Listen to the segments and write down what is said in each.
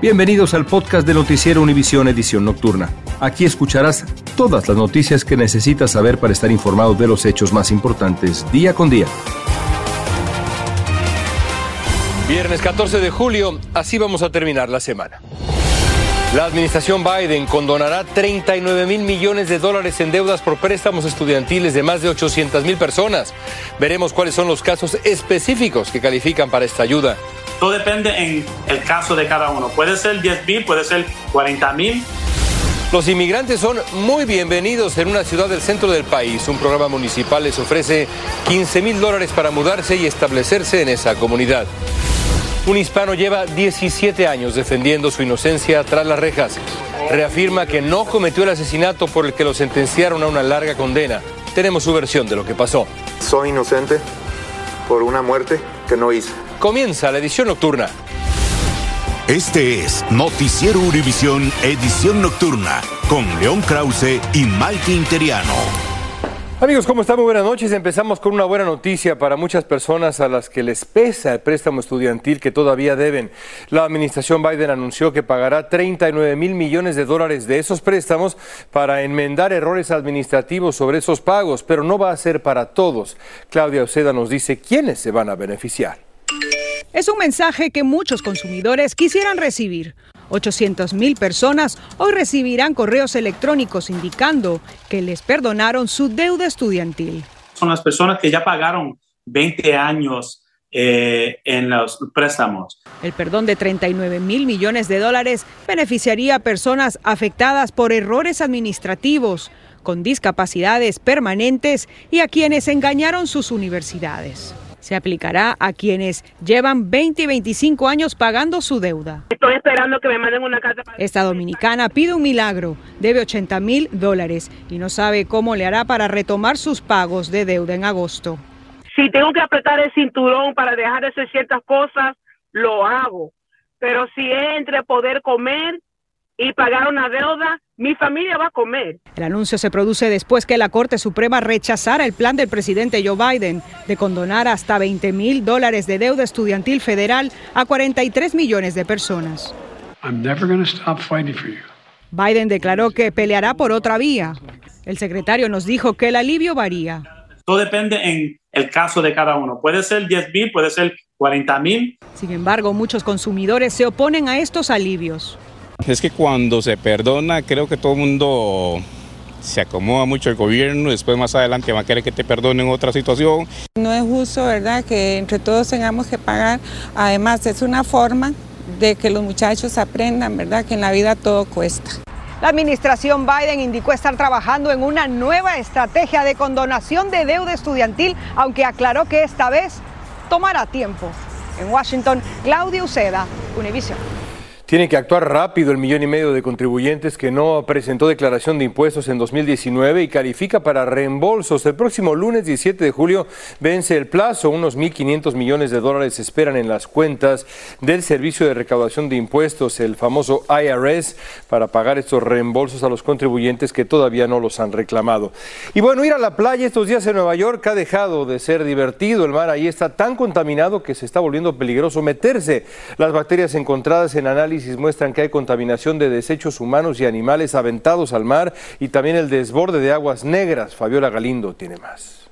Bienvenidos al podcast de Noticiero Univisión Edición Nocturna. Aquí escucharás todas las noticias que necesitas saber para estar informado de los hechos más importantes día con día. Viernes 14 de julio, así vamos a terminar la semana. La administración Biden condonará 39 mil millones de dólares en deudas por préstamos estudiantiles de más de 800 mil personas. Veremos cuáles son los casos específicos que califican para esta ayuda. Todo depende en el caso de cada uno. Puede ser 10 mil, puede ser 40 mil. Los inmigrantes son muy bienvenidos en una ciudad del centro del país. Un programa municipal les ofrece 15 mil dólares para mudarse y establecerse en esa comunidad. Un hispano lleva 17 años defendiendo su inocencia tras las rejas. Reafirma que no cometió el asesinato por el que lo sentenciaron a una larga condena. Tenemos su versión de lo que pasó. Soy inocente por una muerte que no hice. Comienza la edición nocturna. Este es Noticiero Univisión Edición Nocturna con León Krause y Mike Interiano. Amigos, ¿cómo están? Muy buenas noches. Empezamos con una buena noticia para muchas personas a las que les pesa el préstamo estudiantil que todavía deben. La administración Biden anunció que pagará 39 mil millones de dólares de esos préstamos para enmendar errores administrativos sobre esos pagos, pero no va a ser para todos. Claudia Oceda nos dice quiénes se van a beneficiar. Es un mensaje que muchos consumidores quisieran recibir. 800 mil personas hoy recibirán correos electrónicos indicando que les perdonaron su deuda estudiantil. Son las personas que ya pagaron 20 años eh, en los préstamos. El perdón de 39 mil millones de dólares beneficiaría a personas afectadas por errores administrativos, con discapacidades permanentes y a quienes engañaron sus universidades se aplicará a quienes llevan 20 y 25 años pagando su deuda. Estoy esperando que me manden una carta. Esta dominicana pide un milagro, debe 80 mil dólares y no sabe cómo le hará para retomar sus pagos de deuda en agosto. Si tengo que apretar el cinturón para dejar de hacer ciertas cosas, lo hago. Pero si es entre poder comer y pagar una deuda, mi familia va a comer. El anuncio se produce después que la Corte Suprema rechazara el plan del presidente Joe Biden de condonar hasta 20 mil dólares de deuda estudiantil federal a 43 millones de personas. Biden declaró que peleará por otra vía. El secretario nos dijo que el alivio varía. Todo depende en el caso de cada uno. Puede ser 10 mil, puede ser 40 mil. Sin embargo, muchos consumidores se oponen a estos alivios. Es que cuando se perdona, creo que todo el mundo se acomoda mucho el gobierno, después más adelante va a querer que te perdonen otra situación. No es justo, ¿verdad?, que entre todos tengamos que pagar. Además, es una forma de que los muchachos aprendan, ¿verdad?, que en la vida todo cuesta. La administración Biden indicó estar trabajando en una nueva estrategia de condonación de deuda estudiantil, aunque aclaró que esta vez tomará tiempo. En Washington, Claudia Uceda, Univision. Tiene que actuar rápido el millón y medio de contribuyentes que no presentó declaración de impuestos en 2019 y califica para reembolsos. El próximo lunes 17 de julio vence el plazo. Unos 1.500 millones de dólares esperan en las cuentas del Servicio de Recaudación de Impuestos, el famoso IRS, para pagar estos reembolsos a los contribuyentes que todavía no los han reclamado. Y bueno, ir a la playa estos días en Nueva York ha dejado de ser divertido. El mar ahí está tan contaminado que se está volviendo peligroso meterse. Las bacterias encontradas en análisis muestran que hay contaminación de desechos humanos y animales aventados al mar y también el desborde de aguas negras. Fabiola Galindo tiene más.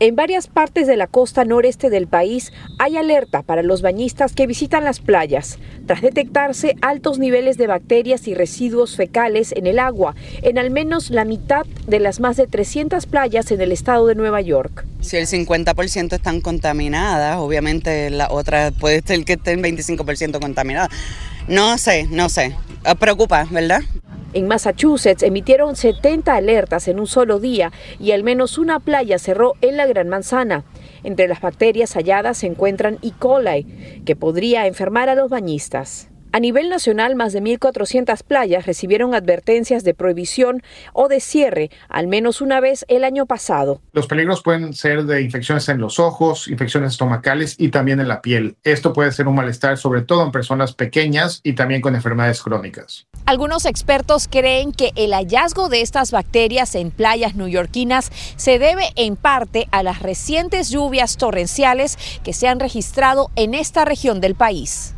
En varias partes de la costa noreste del país hay alerta para los bañistas que visitan las playas, tras detectarse altos niveles de bacterias y residuos fecales en el agua, en al menos la mitad de las más de 300 playas en el estado de Nueva York. Si el 50% están contaminadas, obviamente la otra puede ser que estén 25% contaminadas. No sé, no sé. Preocupa, ¿verdad? En Massachusetts emitieron 70 alertas en un solo día y al menos una playa cerró en la Gran Manzana. Entre las bacterias halladas se encuentran E. coli, que podría enfermar a los bañistas. A nivel nacional, más de 1.400 playas recibieron advertencias de prohibición o de cierre al menos una vez el año pasado. Los peligros pueden ser de infecciones en los ojos, infecciones estomacales y también en la piel. Esto puede ser un malestar sobre todo en personas pequeñas y también con enfermedades crónicas. Algunos expertos creen que el hallazgo de estas bacterias en playas neoyorquinas se debe en parte a las recientes lluvias torrenciales que se han registrado en esta región del país.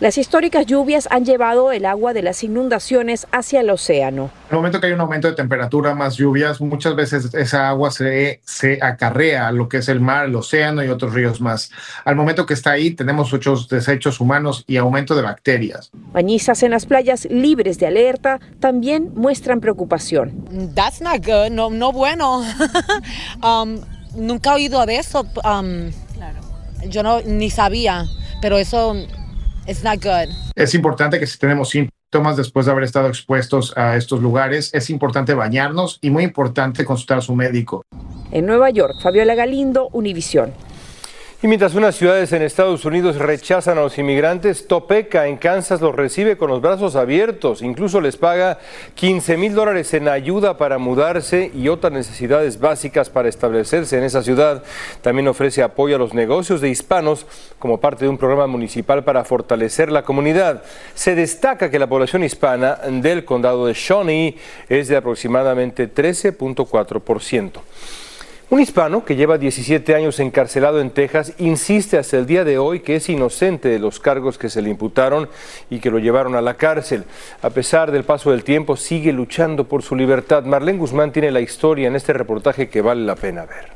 Las históricas lluvias han llevado el agua de las inundaciones hacia el océano. En el momento que hay un aumento de temperatura, más lluvias, muchas veces esa agua se, se acarrea a lo que es el mar, el océano y otros ríos más. Al momento que está ahí, tenemos muchos desechos humanos y aumento de bacterias. Bañistas en las playas libres de alerta también muestran preocupación. That's not good, no, no bueno. um, nunca he oído de eso. Um, Yo no ni sabía, pero eso It's not good. Es importante que si tenemos síntomas después de haber estado expuestos a estos lugares, es importante bañarnos y muy importante consultar a su médico. En Nueva York, Fabiola Galindo, Univisión. Y mientras unas ciudades en Estados Unidos rechazan a los inmigrantes, Topeka en Kansas los recibe con los brazos abiertos. Incluso les paga 15 mil dólares en ayuda para mudarse y otras necesidades básicas para establecerse en esa ciudad. También ofrece apoyo a los negocios de hispanos como parte de un programa municipal para fortalecer la comunidad. Se destaca que la población hispana del condado de Shawnee es de aproximadamente 13.4%. Un hispano que lleva 17 años encarcelado en Texas insiste hasta el día de hoy que es inocente de los cargos que se le imputaron y que lo llevaron a la cárcel. A pesar del paso del tiempo, sigue luchando por su libertad. Marlene Guzmán tiene la historia en este reportaje que vale la pena ver.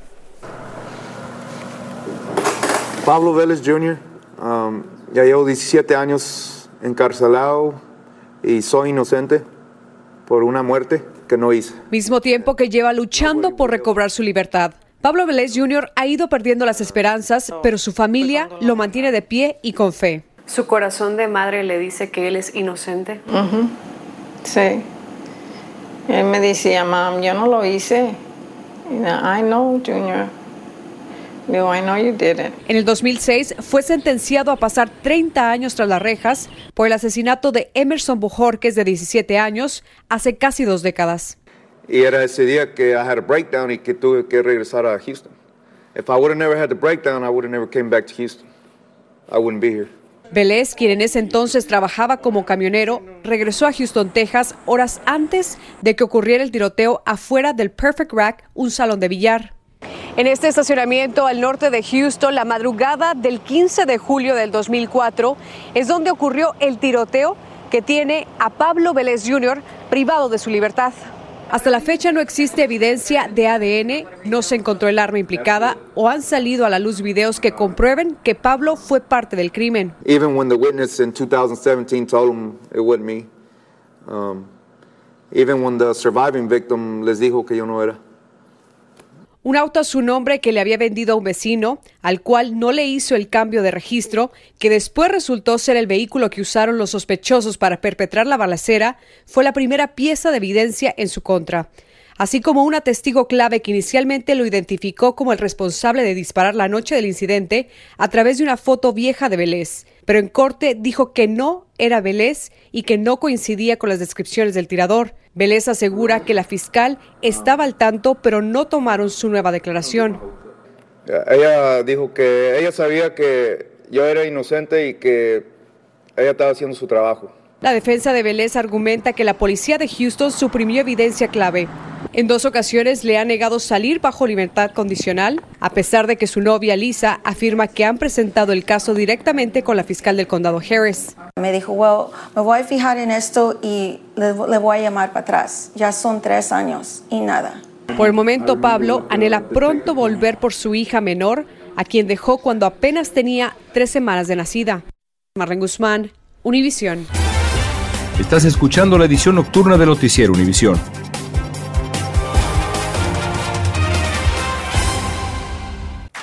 Pablo Vélez Jr., um, ya llevo 17 años encarcelado y soy inocente por una muerte que no hice. Mismo tiempo que lleva luchando por recobrar su libertad. Pablo Vélez Jr. ha ido perdiendo las esperanzas, pero su familia lo mantiene de pie y con fe. ¿Su corazón de madre le dice que él es inocente? Sí. Él me decía, mam, yo no lo hice. I know, Junior. Digo, I know you did it. En el 2006 fue sentenciado a pasar 30 años tras las rejas por el asesinato de Emerson Bujorquez de 17 años hace casi dos décadas. Y era ese día que I had a breakdown y que tuve que regresar a Houston. If I would have never had the breakdown, I would have never came back to Houston. I wouldn't be here. Vélez, quien en ese entonces trabajaba como camionero, regresó a Houston, Texas, horas antes de que ocurriera el tiroteo afuera del Perfect Rack, un salón de billar. En este estacionamiento al norte de Houston, la madrugada del 15 de julio del 2004, es donde ocurrió el tiroteo que tiene a Pablo Vélez Jr. privado de su libertad. Hasta la fecha no existe evidencia de ADN, no se encontró el arma implicada o han salido a la luz videos que comprueben que Pablo fue parte del crimen. Even when the witness in 2017 told him it wasn't me, um, even when the surviving victim les dijo que yo no era. Un auto a su nombre que le había vendido a un vecino, al cual no le hizo el cambio de registro, que después resultó ser el vehículo que usaron los sospechosos para perpetrar la balacera, fue la primera pieza de evidencia en su contra así como una testigo clave que inicialmente lo identificó como el responsable de disparar la noche del incidente a través de una foto vieja de Vélez. Pero en corte dijo que no era Vélez y que no coincidía con las descripciones del tirador. Vélez asegura que la fiscal estaba al tanto, pero no tomaron su nueva declaración. Ella dijo que ella sabía que yo era inocente y que ella estaba haciendo su trabajo. La defensa de Vélez argumenta que la policía de Houston suprimió evidencia clave. En dos ocasiones le ha negado salir bajo libertad condicional, a pesar de que su novia Lisa afirma que han presentado el caso directamente con la fiscal del condado Harris. Me dijo, well, me voy a fijar en esto y le, le voy a llamar para atrás. Ya son tres años y nada. Por el momento, Pablo anhela pronto volver por su hija menor, a quien dejó cuando apenas tenía tres semanas de nacida. Marlene Guzmán, Univisión. Estás escuchando la edición nocturna de Noticiero Univisión.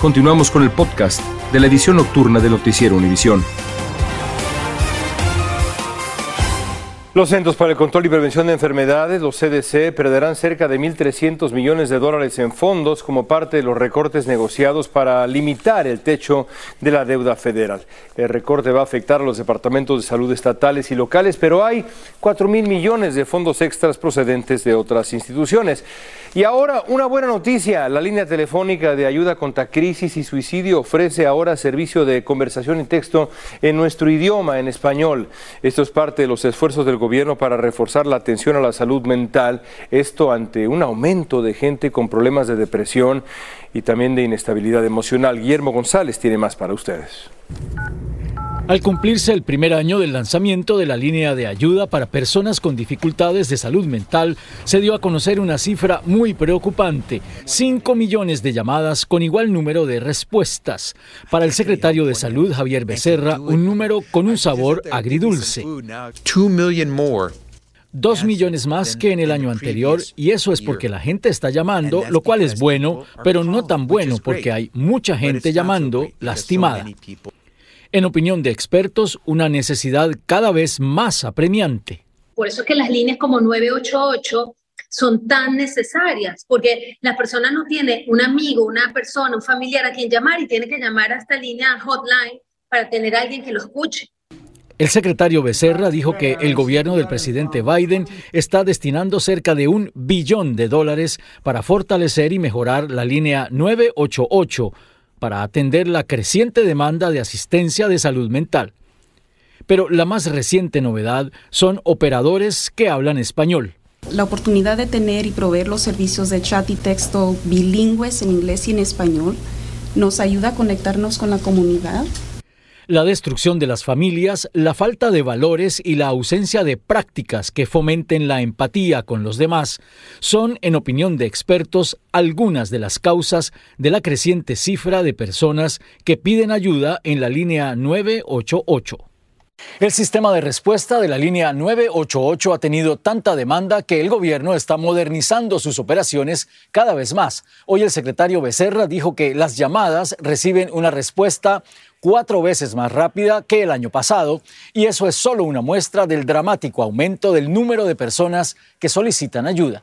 Continuamos con el podcast de la edición nocturna de Noticiero Univisión. Los Centros para el Control y Prevención de Enfermedades, los CDC, perderán cerca de 1.300 millones de dólares en fondos como parte de los recortes negociados para limitar el techo de la deuda federal. El recorte va a afectar a los departamentos de salud estatales y locales, pero hay 4 mil millones de fondos extras procedentes de otras instituciones. Y ahora una buena noticia, la línea telefónica de ayuda contra crisis y suicidio ofrece ahora servicio de conversación y texto en nuestro idioma, en español. Esto es parte de los esfuerzos del gobierno para reforzar la atención a la salud mental, esto ante un aumento de gente con problemas de depresión y también de inestabilidad emocional. Guillermo González tiene más para ustedes. Al cumplirse el primer año del lanzamiento de la línea de ayuda para personas con dificultades de salud mental, se dio a conocer una cifra muy preocupante, 5 millones de llamadas con igual número de respuestas. Para el secretario de Salud, Javier Becerra, un número con un sabor agridulce. Dos millones más que en el año anterior y eso es porque la gente está llamando, lo cual es bueno, pero no tan bueno porque hay mucha gente llamando lastimada. En opinión de expertos, una necesidad cada vez más apremiante. Por eso es que las líneas como 988 son tan necesarias, porque la persona no tiene un amigo, una persona, un familiar a quien llamar y tiene que llamar a esta línea hotline para tener a alguien que lo escuche. El secretario Becerra dijo que el gobierno del presidente Biden está destinando cerca de un billón de dólares para fortalecer y mejorar la línea 988 para atender la creciente demanda de asistencia de salud mental. Pero la más reciente novedad son operadores que hablan español. La oportunidad de tener y proveer los servicios de chat y texto bilingües en inglés y en español nos ayuda a conectarnos con la comunidad la destrucción de las familias, la falta de valores y la ausencia de prácticas que fomenten la empatía con los demás son, en opinión de expertos, algunas de las causas de la creciente cifra de personas que piden ayuda en la línea 988. El sistema de respuesta de la línea 988 ha tenido tanta demanda que el gobierno está modernizando sus operaciones cada vez más. Hoy el secretario Becerra dijo que las llamadas reciben una respuesta cuatro veces más rápida que el año pasado, y eso es solo una muestra del dramático aumento del número de personas que solicitan ayuda.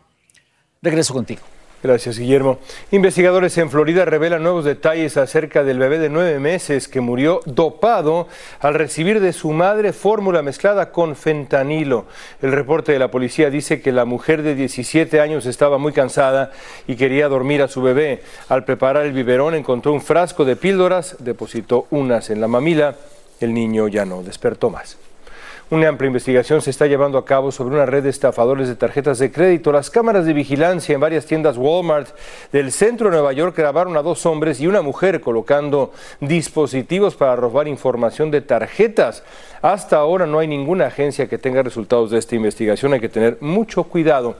Regreso contigo. Gracias, Guillermo. Investigadores en Florida revelan nuevos detalles acerca del bebé de nueve meses que murió dopado al recibir de su madre fórmula mezclada con fentanilo. El reporte de la policía dice que la mujer de 17 años estaba muy cansada y quería dormir a su bebé. Al preparar el biberón encontró un frasco de píldoras, depositó unas en la mamila. El niño ya no despertó más. Una amplia investigación se está llevando a cabo sobre una red de estafadores de tarjetas de crédito. Las cámaras de vigilancia en varias tiendas Walmart del centro de Nueva York grabaron a dos hombres y una mujer colocando dispositivos para robar información de tarjetas. Hasta ahora no hay ninguna agencia que tenga resultados de esta investigación. Hay que tener mucho cuidado.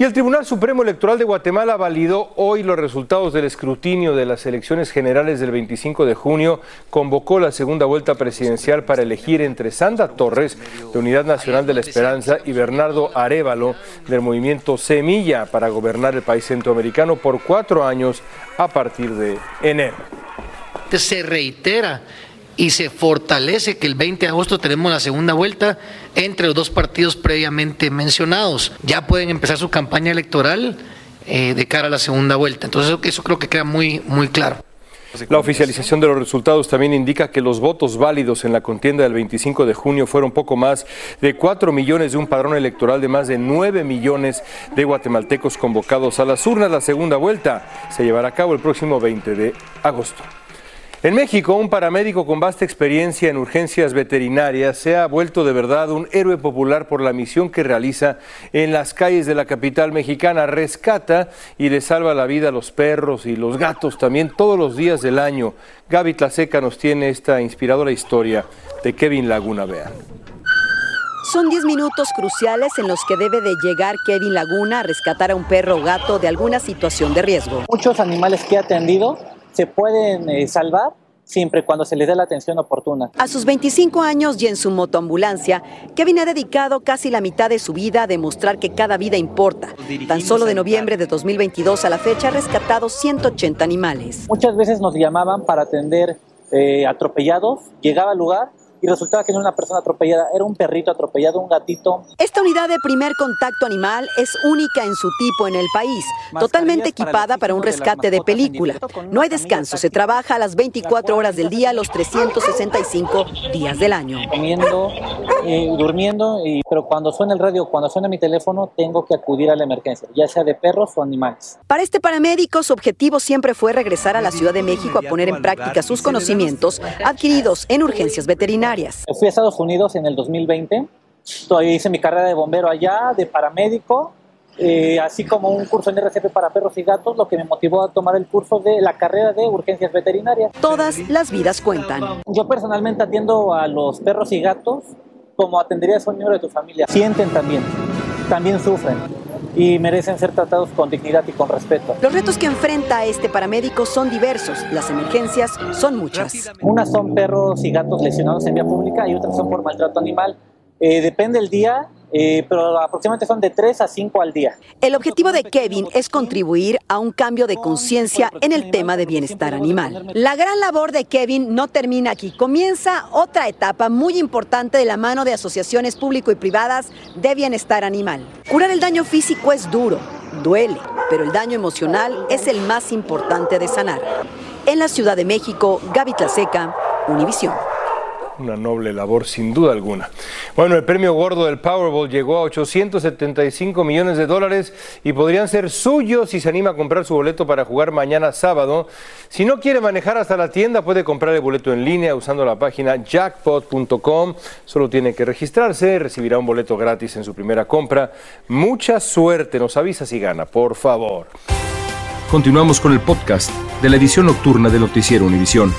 Y el Tribunal Supremo Electoral de Guatemala validó hoy los resultados del escrutinio de las elecciones generales del 25 de junio. Convocó la segunda vuelta presidencial para elegir entre Sandra Torres, de Unidad Nacional de la Esperanza, y Bernardo Arevalo, del movimiento Semilla, para gobernar el país centroamericano por cuatro años a partir de enero. Se reitera y se fortalece que el 20 de agosto tenemos la segunda vuelta entre los dos partidos previamente mencionados. Ya pueden empezar su campaña electoral eh, de cara a la segunda vuelta. Entonces eso creo que queda muy, muy claro. La oficialización de los resultados también indica que los votos válidos en la contienda del 25 de junio fueron poco más de 4 millones de un padrón electoral de más de 9 millones de guatemaltecos convocados a las urnas. La segunda vuelta se llevará a cabo el próximo 20 de agosto. En México, un paramédico con vasta experiencia en urgencias veterinarias se ha vuelto de verdad un héroe popular por la misión que realiza en las calles de la capital mexicana. Rescata y le salva la vida a los perros y los gatos también todos los días del año. Gaby Tlaseca nos tiene esta inspiradora historia de Kevin Laguna. Vean. Son 10 minutos cruciales en los que debe de llegar Kevin Laguna a rescatar a un perro o gato de alguna situación de riesgo. Muchos animales que he atendido se pueden eh, salvar siempre y cuando se les dé la atención oportuna. A sus 25 años y en su motoambulancia, Kevin ha dedicado casi la mitad de su vida a demostrar que cada vida importa. Tan solo de noviembre de 2022 a la fecha ha rescatado 180 animales. Muchas veces nos llamaban para atender eh, atropellados, llegaba al lugar y resultaba que no era una persona atropellada, era un perrito atropellado, un gatito. Esta unidad de primer contacto animal es única en su tipo en el país, totalmente equipada para un rescate de película. No hay descanso, se trabaja a las 24 horas del día, los 365 días del año. Comiendo, eh, durmiendo, y, pero cuando suena el radio, cuando suena mi teléfono, tengo que acudir a la emergencia, ya sea de perros o animales. Para este paramédico, su objetivo siempre fue regresar a la Ciudad de México a poner en práctica sus conocimientos adquiridos en urgencias veterinarias. Fui a Estados Unidos en el 2020, todavía hice mi carrera de bombero allá, de paramédico, eh, así como un curso en RCP para perros y gatos, lo que me motivó a tomar el curso de la carrera de urgencias veterinarias. Todas las vidas cuentan. Yo personalmente atiendo a los perros y gatos como atenderías a un miembro de tu familia. Sienten también, también sufren y merecen ser tratados con dignidad y con respeto. Los retos que enfrenta este paramédico son diversos, las emergencias son muchas. Unas son perros y gatos lesionados en vía pública y otras son por maltrato animal. Eh, depende del día, eh, pero aproximadamente son de 3 a 5 al día. El objetivo de Kevin es contribuir a un cambio de conciencia en el tema de bienestar animal. La gran labor de Kevin no termina aquí. Comienza otra etapa muy importante de la mano de asociaciones público y privadas de bienestar animal. Curar el daño físico es duro, duele, pero el daño emocional es el más importante de sanar. En la Ciudad de México, Gaby Tlaseca, Univisión una noble labor sin duda alguna. Bueno, el premio gordo del Powerball llegó a 875 millones de dólares y podrían ser suyos si se anima a comprar su boleto para jugar mañana sábado. Si no quiere manejar hasta la tienda, puede comprar el boleto en línea usando la página jackpot.com. Solo tiene que registrarse, recibirá un boleto gratis en su primera compra. Mucha suerte, nos avisa si gana, por favor. Continuamos con el podcast de la edición nocturna de Noticiero Univisión.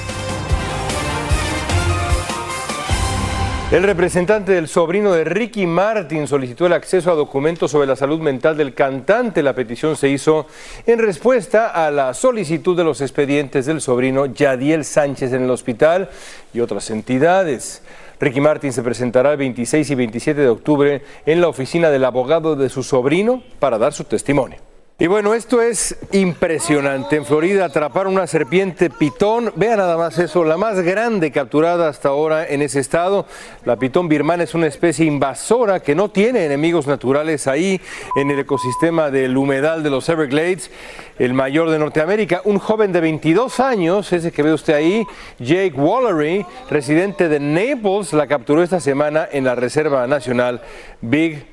El representante del sobrino de Ricky Martin solicitó el acceso a documentos sobre la salud mental del cantante. La petición se hizo en respuesta a la solicitud de los expedientes del sobrino Yadiel Sánchez en el hospital y otras entidades. Ricky Martin se presentará el 26 y 27 de octubre en la oficina del abogado de su sobrino para dar su testimonio. Y bueno, esto es impresionante. En Florida atraparon una serpiente pitón. Vean nada más eso, la más grande capturada hasta ahora en ese estado. La pitón birmana es una especie invasora que no tiene enemigos naturales ahí en el ecosistema del humedal de los Everglades, el mayor de Norteamérica. Un joven de 22 años, ese que ve usted ahí, Jake Wallery, residente de Naples, la capturó esta semana en la Reserva Nacional Big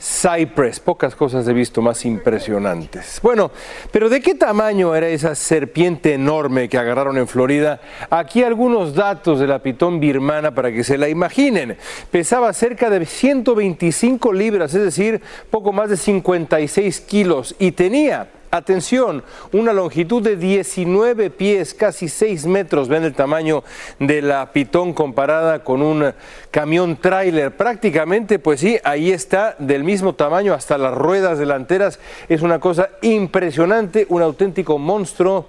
Cypress. Pocas cosas he visto más impresionantes. Bueno, pero ¿de qué tamaño era esa serpiente enorme que agarraron en Florida? Aquí algunos datos de la pitón birmana para que se la imaginen. Pesaba cerca de 125 libras, es decir, poco más de 56 kilos y tenía Atención, una longitud de 19 pies, casi 6 metros. Ven el tamaño de la pitón comparada con un camión tráiler. Prácticamente, pues sí, ahí está, del mismo tamaño hasta las ruedas delanteras. Es una cosa impresionante, un auténtico monstruo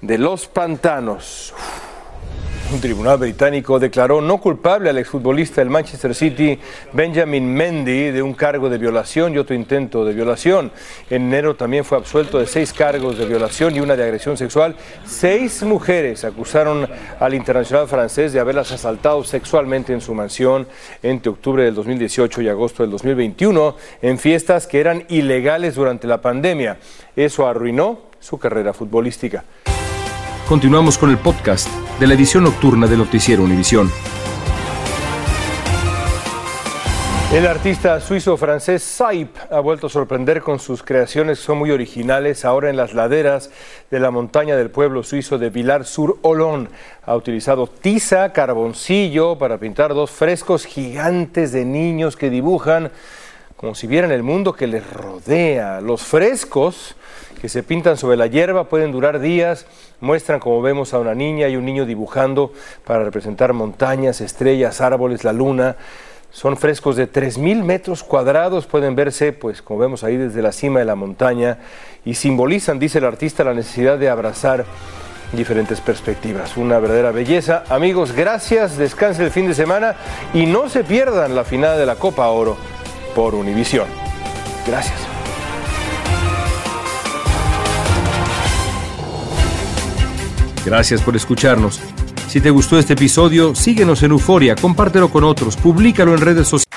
de los pantanos. Un tribunal británico declaró no culpable al exfutbolista del Manchester City, Benjamin Mendy, de un cargo de violación y otro intento de violación. En enero también fue absuelto de seis cargos de violación y una de agresión sexual. Seis mujeres acusaron al internacional francés de haberlas asaltado sexualmente en su mansión entre octubre del 2018 y agosto del 2021 en fiestas que eran ilegales durante la pandemia. Eso arruinó su carrera futbolística. Continuamos con el podcast de la edición nocturna de Noticiero Univisión. El artista suizo-francés Saip ha vuelto a sorprender con sus creaciones que son muy originales. Ahora en las laderas de la montaña del pueblo suizo de Vilar-sur-Olón ha utilizado tiza, carboncillo para pintar dos frescos gigantes de niños que dibujan como si vieran el mundo que les rodea. Los frescos que se pintan sobre la hierba pueden durar días, muestran como vemos a una niña y un niño dibujando para representar montañas, estrellas, árboles, la luna. Son frescos de 3.000 metros cuadrados, pueden verse, pues como vemos ahí desde la cima de la montaña, y simbolizan, dice el artista, la necesidad de abrazar diferentes perspectivas. Una verdadera belleza. Amigos, gracias, descansen el fin de semana y no se pierdan la final de la Copa Oro por Univisión. Gracias. Gracias por escucharnos. Si te gustó este episodio, síguenos en Euforia, compártelo con otros, públicalo en redes sociales.